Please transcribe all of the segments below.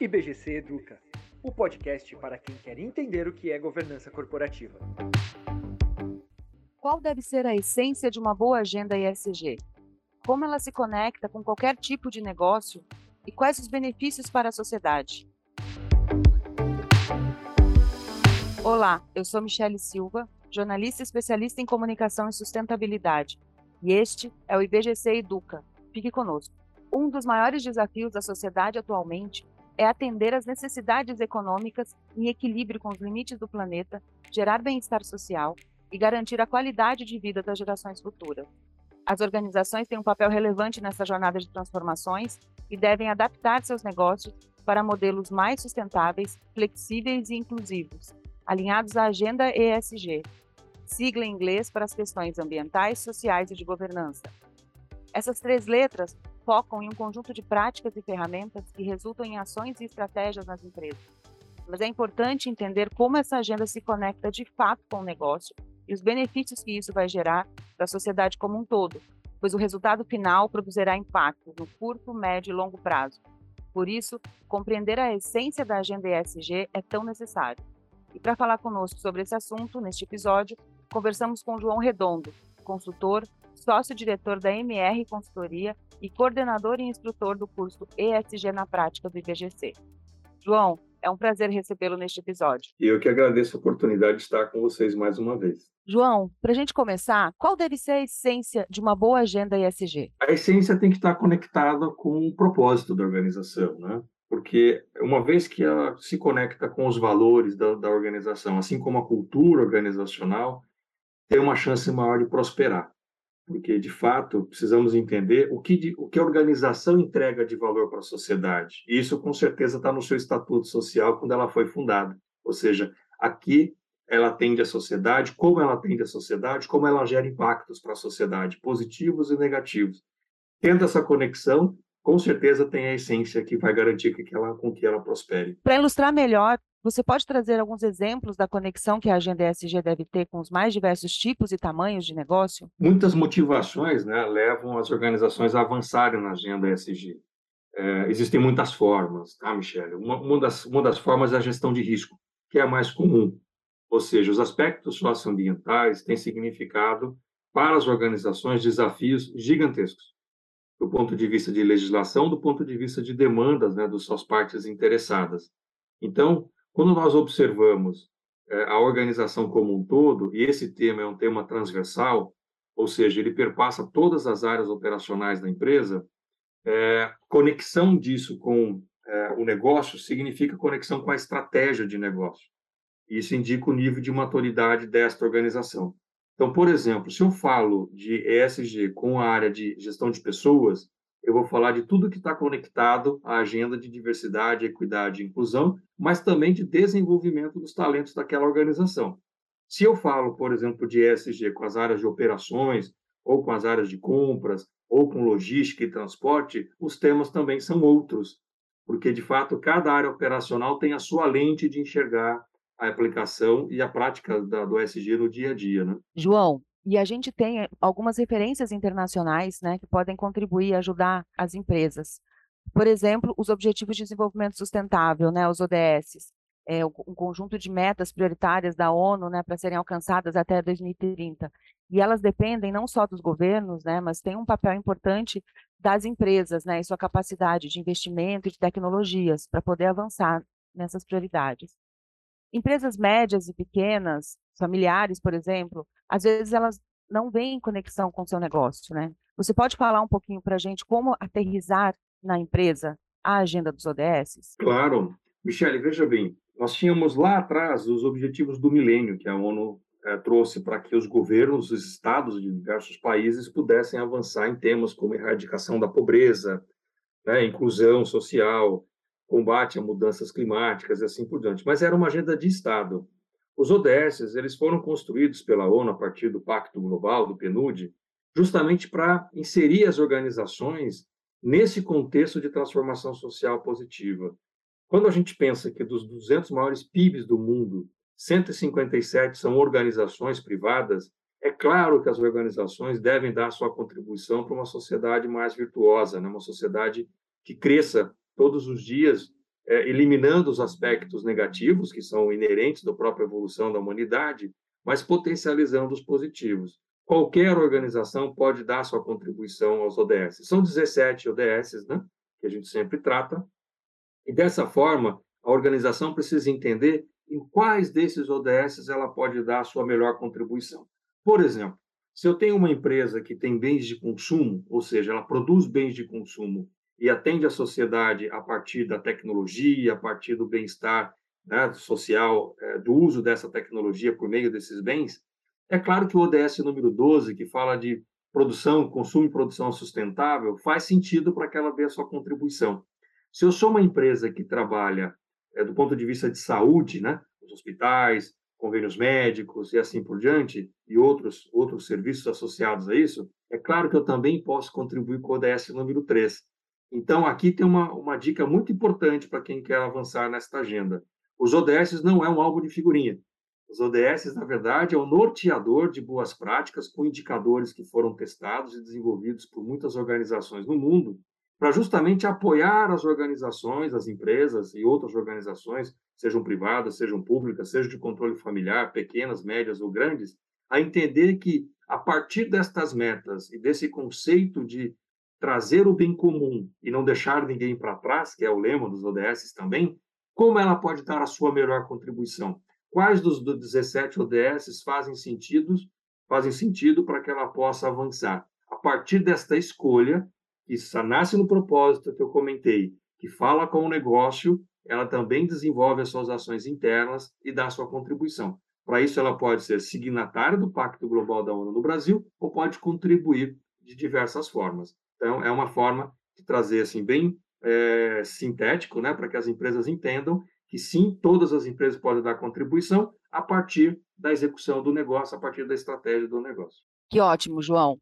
IBGC Educa, o podcast para quem quer entender o que é governança corporativa. Qual deve ser a essência de uma boa agenda ESG? Como ela se conecta com qualquer tipo de negócio e quais os benefícios para a sociedade? Olá, eu sou Michele Silva, jornalista especialista em comunicação e sustentabilidade, e este é o IBGC Educa. Fique conosco. Um dos maiores desafios da sociedade atualmente é atender às necessidades econômicas em equilíbrio com os limites do planeta, gerar bem-estar social e garantir a qualidade de vida das gerações futuras. As organizações têm um papel relevante nessa jornada de transformações e devem adaptar seus negócios para modelos mais sustentáveis, flexíveis e inclusivos, alinhados à agenda ESG, sigla em inglês para as questões ambientais, sociais e de governança. Essas três letras focam em um conjunto de práticas e ferramentas que resultam em ações e estratégias nas empresas. Mas é importante entender como essa agenda se conecta de fato com o negócio e os benefícios que isso vai gerar para a sociedade como um todo, pois o resultado final produzirá impactos no curto, médio e longo prazo. Por isso, compreender a essência da agenda ESG é tão necessário. E para falar conosco sobre esse assunto, neste episódio, conversamos com João Redondo, consultor, sócio-diretor da MR Consultoria e coordenador e instrutor do curso ESG na Prática do IBGC. João, é um prazer recebê-lo neste episódio. E eu que agradeço a oportunidade de estar com vocês mais uma vez. João, para a gente começar, qual deve ser a essência de uma boa agenda ESG? A essência tem que estar conectada com o propósito da organização, né? Porque uma vez que ela se conecta com os valores da, da organização, assim como a cultura organizacional, tem uma chance maior de prosperar porque de fato precisamos entender o que, o que a organização entrega de valor para a sociedade. E isso com certeza está no seu estatuto social quando ela foi fundada. Ou seja, aqui ela atende a sociedade, como ela atende a sociedade, como ela gera impactos para a sociedade, positivos e negativos. Tendo essa conexão, com certeza tem a essência que vai garantir que ela, com que ela prospere. Para ilustrar melhor você pode trazer alguns exemplos da conexão que a agenda ESG deve ter com os mais diversos tipos e tamanhos de negócio? Muitas motivações né, levam as organizações a avançarem na agenda ESG. É, existem muitas formas, tá, Michele? Uma, uma, das, uma das formas é a gestão de risco, que é a mais comum. Ou seja, os aspectos socioambientais têm significado para as organizações desafios gigantescos, do ponto de vista de legislação, do ponto de vista de demandas né, das suas partes interessadas. Então, quando nós observamos é, a organização como um todo, e esse tema é um tema transversal, ou seja, ele perpassa todas as áreas operacionais da empresa, é, conexão disso com é, o negócio significa conexão com a estratégia de negócio. Isso indica o nível de maturidade desta organização. Então, por exemplo, se eu falo de ESG com a área de gestão de pessoas, eu vou falar de tudo que está conectado à agenda de diversidade, equidade e inclusão, mas também de desenvolvimento dos talentos daquela organização. Se eu falo, por exemplo, de ESG com as áreas de operações, ou com as áreas de compras, ou com logística e transporte, os temas também são outros, porque, de fato, cada área operacional tem a sua lente de enxergar a aplicação e a prática da, do ESG no dia a dia. Né? João, e a gente tem algumas referências internacionais né, que podem contribuir e ajudar as empresas. Por exemplo, os Objetivos de Desenvolvimento Sustentável, né, os ODS, é um conjunto de metas prioritárias da ONU né, para serem alcançadas até 2030. E elas dependem não só dos governos, né, mas tem um papel importante das empresas né, e sua capacidade de investimento e de tecnologias para poder avançar nessas prioridades. Empresas médias e pequenas, familiares, por exemplo, às vezes elas não veem conexão com o seu negócio, né? Você pode falar um pouquinho para a gente como aterrizar na empresa a agenda dos ODS? Claro. Michele, veja bem, nós tínhamos lá atrás os objetivos do milênio que a ONU é, trouxe para que os governos, os estados de diversos países pudessem avançar em temas como erradicação da pobreza, né, inclusão social, combate a mudanças climáticas e assim por diante. Mas era uma agenda de Estado. Os ODS eles foram construídos pela ONU a partir do Pacto Global, do PNUD, justamente para inserir as organizações nesse contexto de transformação social positiva. Quando a gente pensa que dos 200 maiores PIBs do mundo, 157 são organizações privadas, é claro que as organizações devem dar sua contribuição para uma sociedade mais virtuosa, né? uma sociedade que cresça todos os dias é, eliminando os aspectos negativos, que são inerentes da própria evolução da humanidade, mas potencializando os positivos. Qualquer organização pode dar sua contribuição aos ODS. São 17 ODS, né, que a gente sempre trata, e dessa forma, a organização precisa entender em quais desses ODS ela pode dar a sua melhor contribuição. Por exemplo, se eu tenho uma empresa que tem bens de consumo, ou seja, ela produz bens de consumo e atende a sociedade a partir da tecnologia, a partir do bem-estar né, social, é, do uso dessa tecnologia por meio desses bens, é claro que o ODS número 12, que fala de produção, consumo e produção sustentável, faz sentido para que ela dê a sua contribuição. Se eu sou uma empresa que trabalha é, do ponto de vista de saúde, né, os hospitais, convênios médicos e assim por diante, e outros, outros serviços associados a isso, é claro que eu também posso contribuir com o ODS número 3. Então, aqui tem uma, uma dica muito importante para quem quer avançar nesta agenda. Os ODS não é um álbum de figurinha. Os ODS, na verdade, é um norteador de boas práticas com indicadores que foram testados e desenvolvidos por muitas organizações no mundo para justamente apoiar as organizações, as empresas e outras organizações, sejam privadas, sejam públicas, sejam de controle familiar, pequenas, médias ou grandes, a entender que, a partir destas metas e desse conceito de trazer o bem comum e não deixar ninguém para trás, que é o lema dos ODS também, como ela pode dar a sua melhor contribuição? Quais dos 17 ODS fazem sentido, fazem sentido para que ela possa avançar? A partir desta escolha, que nasce no propósito que eu comentei, que fala com o negócio, ela também desenvolve as suas ações internas e dá sua contribuição. Para isso, ela pode ser signatária do Pacto Global da ONU no Brasil ou pode contribuir de diversas formas. Então, é uma forma de trazer assim bem é, sintético, né, para que as empresas entendam que sim, todas as empresas podem dar contribuição a partir da execução do negócio, a partir da estratégia do negócio. Que ótimo, João.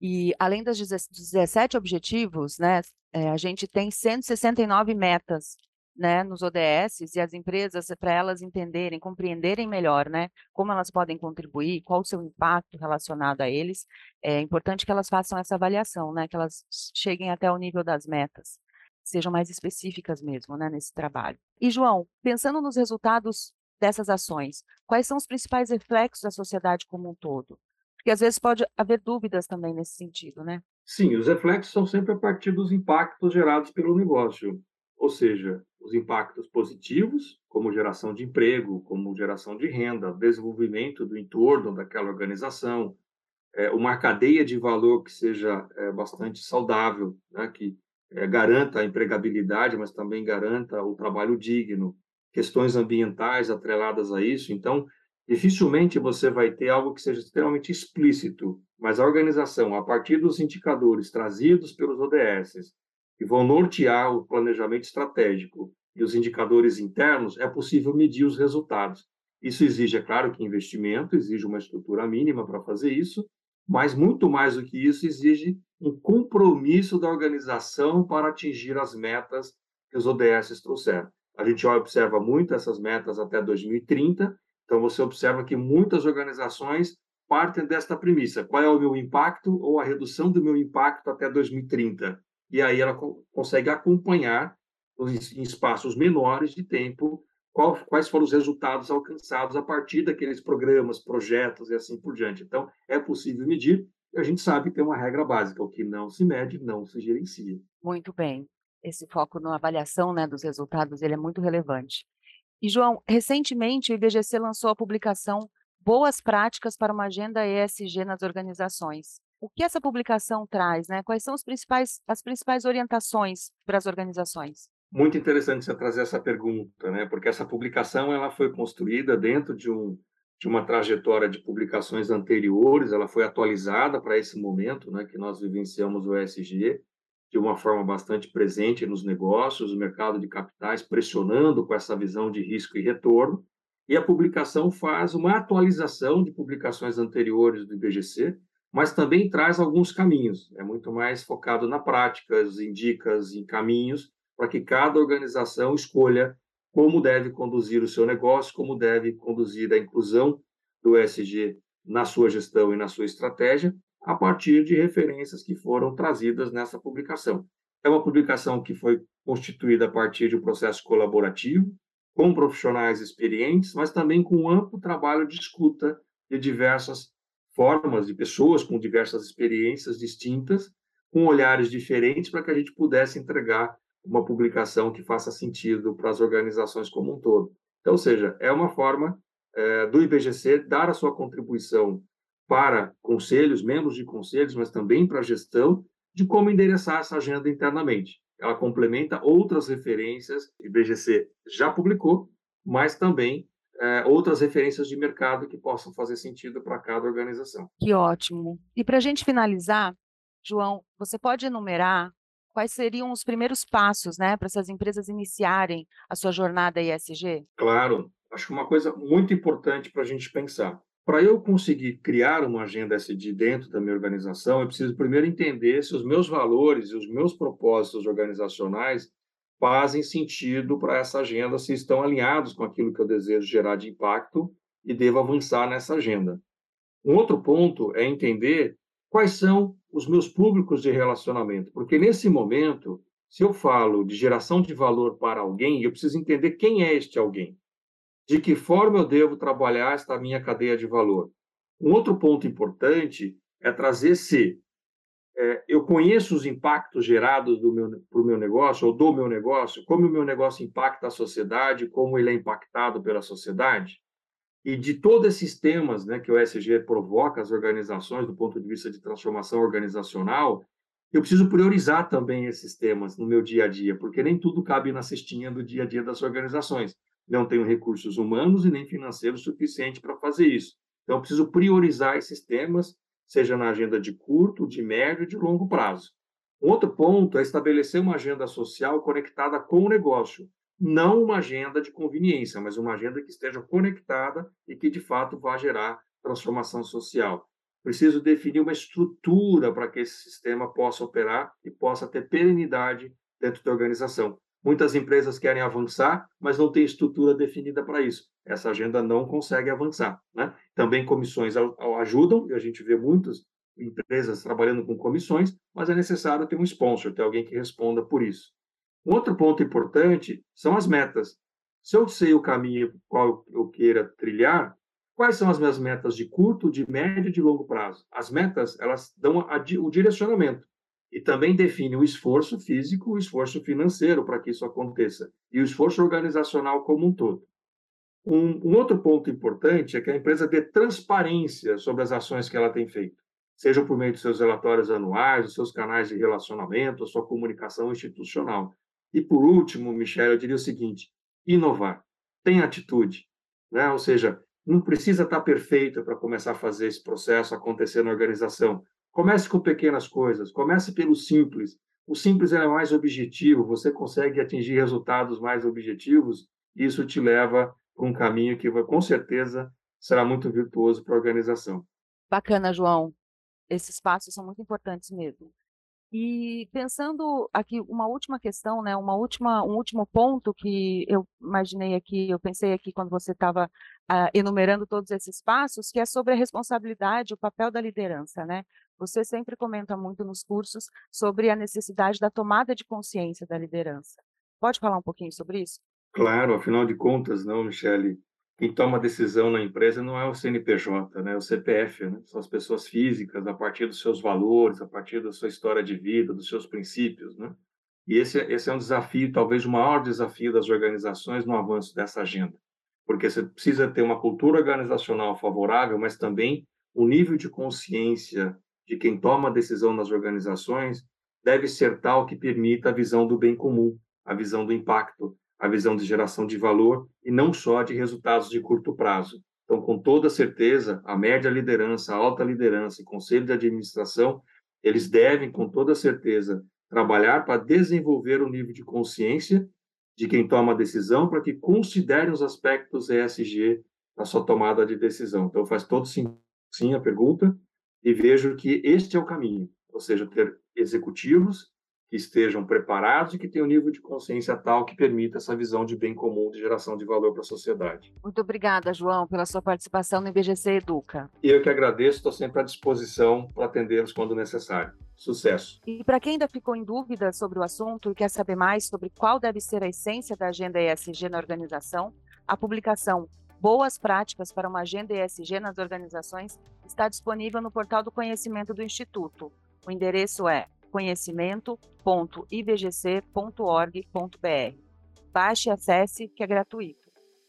E além dos 17 objetivos, né, é, a gente tem 169 metas né, nos ODS e as empresas, para elas entenderem, compreenderem melhor né, como elas podem contribuir, qual o seu impacto relacionado a eles, é importante que elas façam essa avaliação, né, que elas cheguem até o nível das metas, sejam mais específicas mesmo né, nesse trabalho. E, João, pensando nos resultados dessas ações, quais são os principais reflexos da sociedade como um todo? Porque às vezes pode haver dúvidas também nesse sentido, né? Sim, os reflexos são sempre a partir dos impactos gerados pelo negócio, ou seja, os impactos positivos, como geração de emprego, como geração de renda, desenvolvimento do entorno daquela organização, é, uma cadeia de valor que seja é, bastante saudável, né, que é, garanta a empregabilidade, mas também garanta o trabalho digno, questões ambientais atreladas a isso. Então, dificilmente você vai ter algo que seja extremamente explícito, mas a organização, a partir dos indicadores trazidos pelos ODS, que vão nortear o planejamento estratégico e os indicadores internos, é possível medir os resultados. Isso exige, é claro, que investimento, exige uma estrutura mínima para fazer isso, mas muito mais do que isso, exige um compromisso da organização para atingir as metas que os ODS trouxeram. A gente observa muito essas metas até 2030 então, você observa que muitas organizações partem desta premissa: qual é o meu impacto ou a redução do meu impacto até 2030? E aí ela co consegue acompanhar em espaços menores de tempo qual, quais foram os resultados alcançados a partir daqueles programas, projetos e assim por diante. Então, é possível medir e a gente sabe que tem uma regra básica: o que não se mede, não se gerencia. Muito bem. Esse foco na avaliação né, dos resultados ele é muito relevante. E, João, recentemente o IBGC lançou a publicação Boas Práticas para uma Agenda ESG nas Organizações. O que essa publicação traz? Né? Quais são principais, as principais orientações para as organizações? Muito interessante você trazer essa pergunta, né? porque essa publicação ela foi construída dentro de, um, de uma trajetória de publicações anteriores, ela foi atualizada para esse momento né, que nós vivenciamos o ESG, de uma forma bastante presente nos negócios, o mercado de capitais pressionando com essa visão de risco e retorno, e a publicação faz uma atualização de publicações anteriores do IBGC, mas também traz alguns caminhos. É muito mais focado na prática, indica em caminhos para que cada organização escolha como deve conduzir o seu negócio, como deve conduzir a inclusão do ESG na sua gestão e na sua estratégia, a partir de referências que foram trazidas nessa publicação. É uma publicação que foi constituída a partir de um processo colaborativo, com profissionais experientes, mas também com um amplo trabalho de escuta de diversas formas, de pessoas com diversas experiências distintas, com olhares diferentes, para que a gente pudesse entregar uma publicação que faça sentido para as organizações como um todo. Então, ou seja, é uma forma é, do IBGC dar a sua contribuição para conselhos, membros de conselhos, mas também para a gestão de como endereçar essa agenda internamente. Ela complementa outras referências que o IBGC já publicou, mas também é, outras referências de mercado que possam fazer sentido para cada organização. Que ótimo. E para a gente finalizar, João, você pode enumerar quais seriam os primeiros passos né, para essas empresas iniciarem a sua jornada ESG? Claro, acho que uma coisa muito importante para a gente pensar. Para eu conseguir criar uma agenda SD dentro da minha organização, eu preciso primeiro entender se os meus valores e os meus propósitos organizacionais fazem sentido para essa agenda, se estão alinhados com aquilo que eu desejo gerar de impacto e devo avançar nessa agenda. Um outro ponto é entender quais são os meus públicos de relacionamento, porque nesse momento, se eu falo de geração de valor para alguém, eu preciso entender quem é este alguém, de que forma eu devo trabalhar esta minha cadeia de valor. Um outro ponto importante é trazer se é, eu conheço os impactos gerados para o meu negócio ou do meu negócio, como o meu negócio impacta a sociedade, como ele é impactado pela sociedade e de todos esses temas né, que o ESG provoca as organizações do ponto de vista de transformação organizacional, eu preciso priorizar também esses temas no meu dia a dia, porque nem tudo cabe na cestinha do dia a dia das organizações. Não tenho recursos humanos e nem financeiros suficientes para fazer isso. Então, eu preciso priorizar esses temas, seja na agenda de curto, de médio e de longo prazo. Um outro ponto é estabelecer uma agenda social conectada com o negócio, não uma agenda de conveniência, mas uma agenda que esteja conectada e que, de fato, vá gerar transformação social. Preciso definir uma estrutura para que esse sistema possa operar e possa ter perenidade dentro da organização. Muitas empresas querem avançar, mas não tem estrutura definida para isso. Essa agenda não consegue avançar. Né? Também comissões ajudam, e a gente vê muitas empresas trabalhando com comissões, mas é necessário ter um sponsor, ter alguém que responda por isso. Um outro ponto importante são as metas. Se eu sei o caminho qual eu queira trilhar, quais são as minhas metas de curto, de médio e de longo prazo? As metas, elas dão a, o direcionamento e também definem o esforço físico, o esforço financeiro para que isso aconteça e o esforço organizacional como um todo. Um, um, outro ponto importante é que a empresa dê transparência sobre as ações que ela tem feito, seja por meio de seus relatórios anuais, dos seus canais de relacionamento, a sua comunicação institucional. E por último, Michel, eu diria o seguinte: inovar, tem atitude, né? Ou seja, não precisa estar perfeito para começar a fazer esse processo acontecer na organização. Comece com pequenas coisas, comece pelo simples. O simples é mais objetivo, você consegue atingir resultados mais objetivos, e isso te leva para um caminho que com certeza será muito virtuoso para a organização. Bacana, João. Esses passos são muito importantes mesmo. E pensando aqui, uma última questão, né, uma última, um último ponto que eu imaginei aqui, eu pensei aqui quando você estava ah, enumerando todos esses passos, que é sobre a responsabilidade, o papel da liderança, né? Você sempre comenta muito nos cursos sobre a necessidade da tomada de consciência da liderança. Pode falar um pouquinho sobre isso? Claro, afinal de contas, não, Michele, quem toma decisão na empresa não é o CNPJ, né? É o CPF, né? São as pessoas físicas, a partir dos seus valores, a partir da sua história de vida, dos seus princípios, né? E esse, esse é um desafio, talvez o maior desafio das organizações no avanço dessa agenda, porque você precisa ter uma cultura organizacional favorável, mas também o nível de consciência de quem toma a decisão nas organizações deve ser tal que permita a visão do bem comum, a visão do impacto, a visão de geração de valor e não só de resultados de curto prazo. Então, com toda certeza, a média liderança, a alta liderança e conselho de administração, eles devem, com toda certeza, trabalhar para desenvolver o nível de consciência de quem toma a decisão para que considerem os aspectos ESG na sua tomada de decisão. Então, faz todo sim, sim a pergunta e vejo que este é o caminho, ou seja, ter executivos que estejam preparados e que tenham um nível de consciência tal que permita essa visão de bem comum, de geração de valor para a sociedade. Muito obrigada, João, pela sua participação no IBGC Educa. E eu que agradeço, estou sempre à disposição para atendê-los quando necessário. Sucesso! E para quem ainda ficou em dúvida sobre o assunto e quer saber mais sobre qual deve ser a essência da agenda ESG na organização, a publicação Boas Práticas para uma Agenda ESG nas Organizações está disponível no portal do conhecimento do Instituto. O endereço é conhecimento.ibgc.org.br. Baixe e acesse, que é gratuito.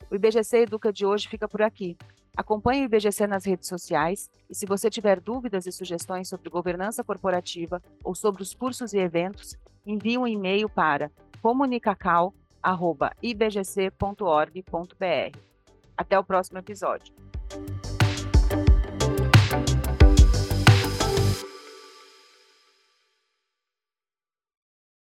O IBGC Educa de hoje fica por aqui. Acompanhe o IBGC nas redes sociais e se você tiver dúvidas e sugestões sobre governança corporativa ou sobre os cursos e eventos, envie um e-mail para comunicacal.ibgc.org.br. Até o próximo episódio.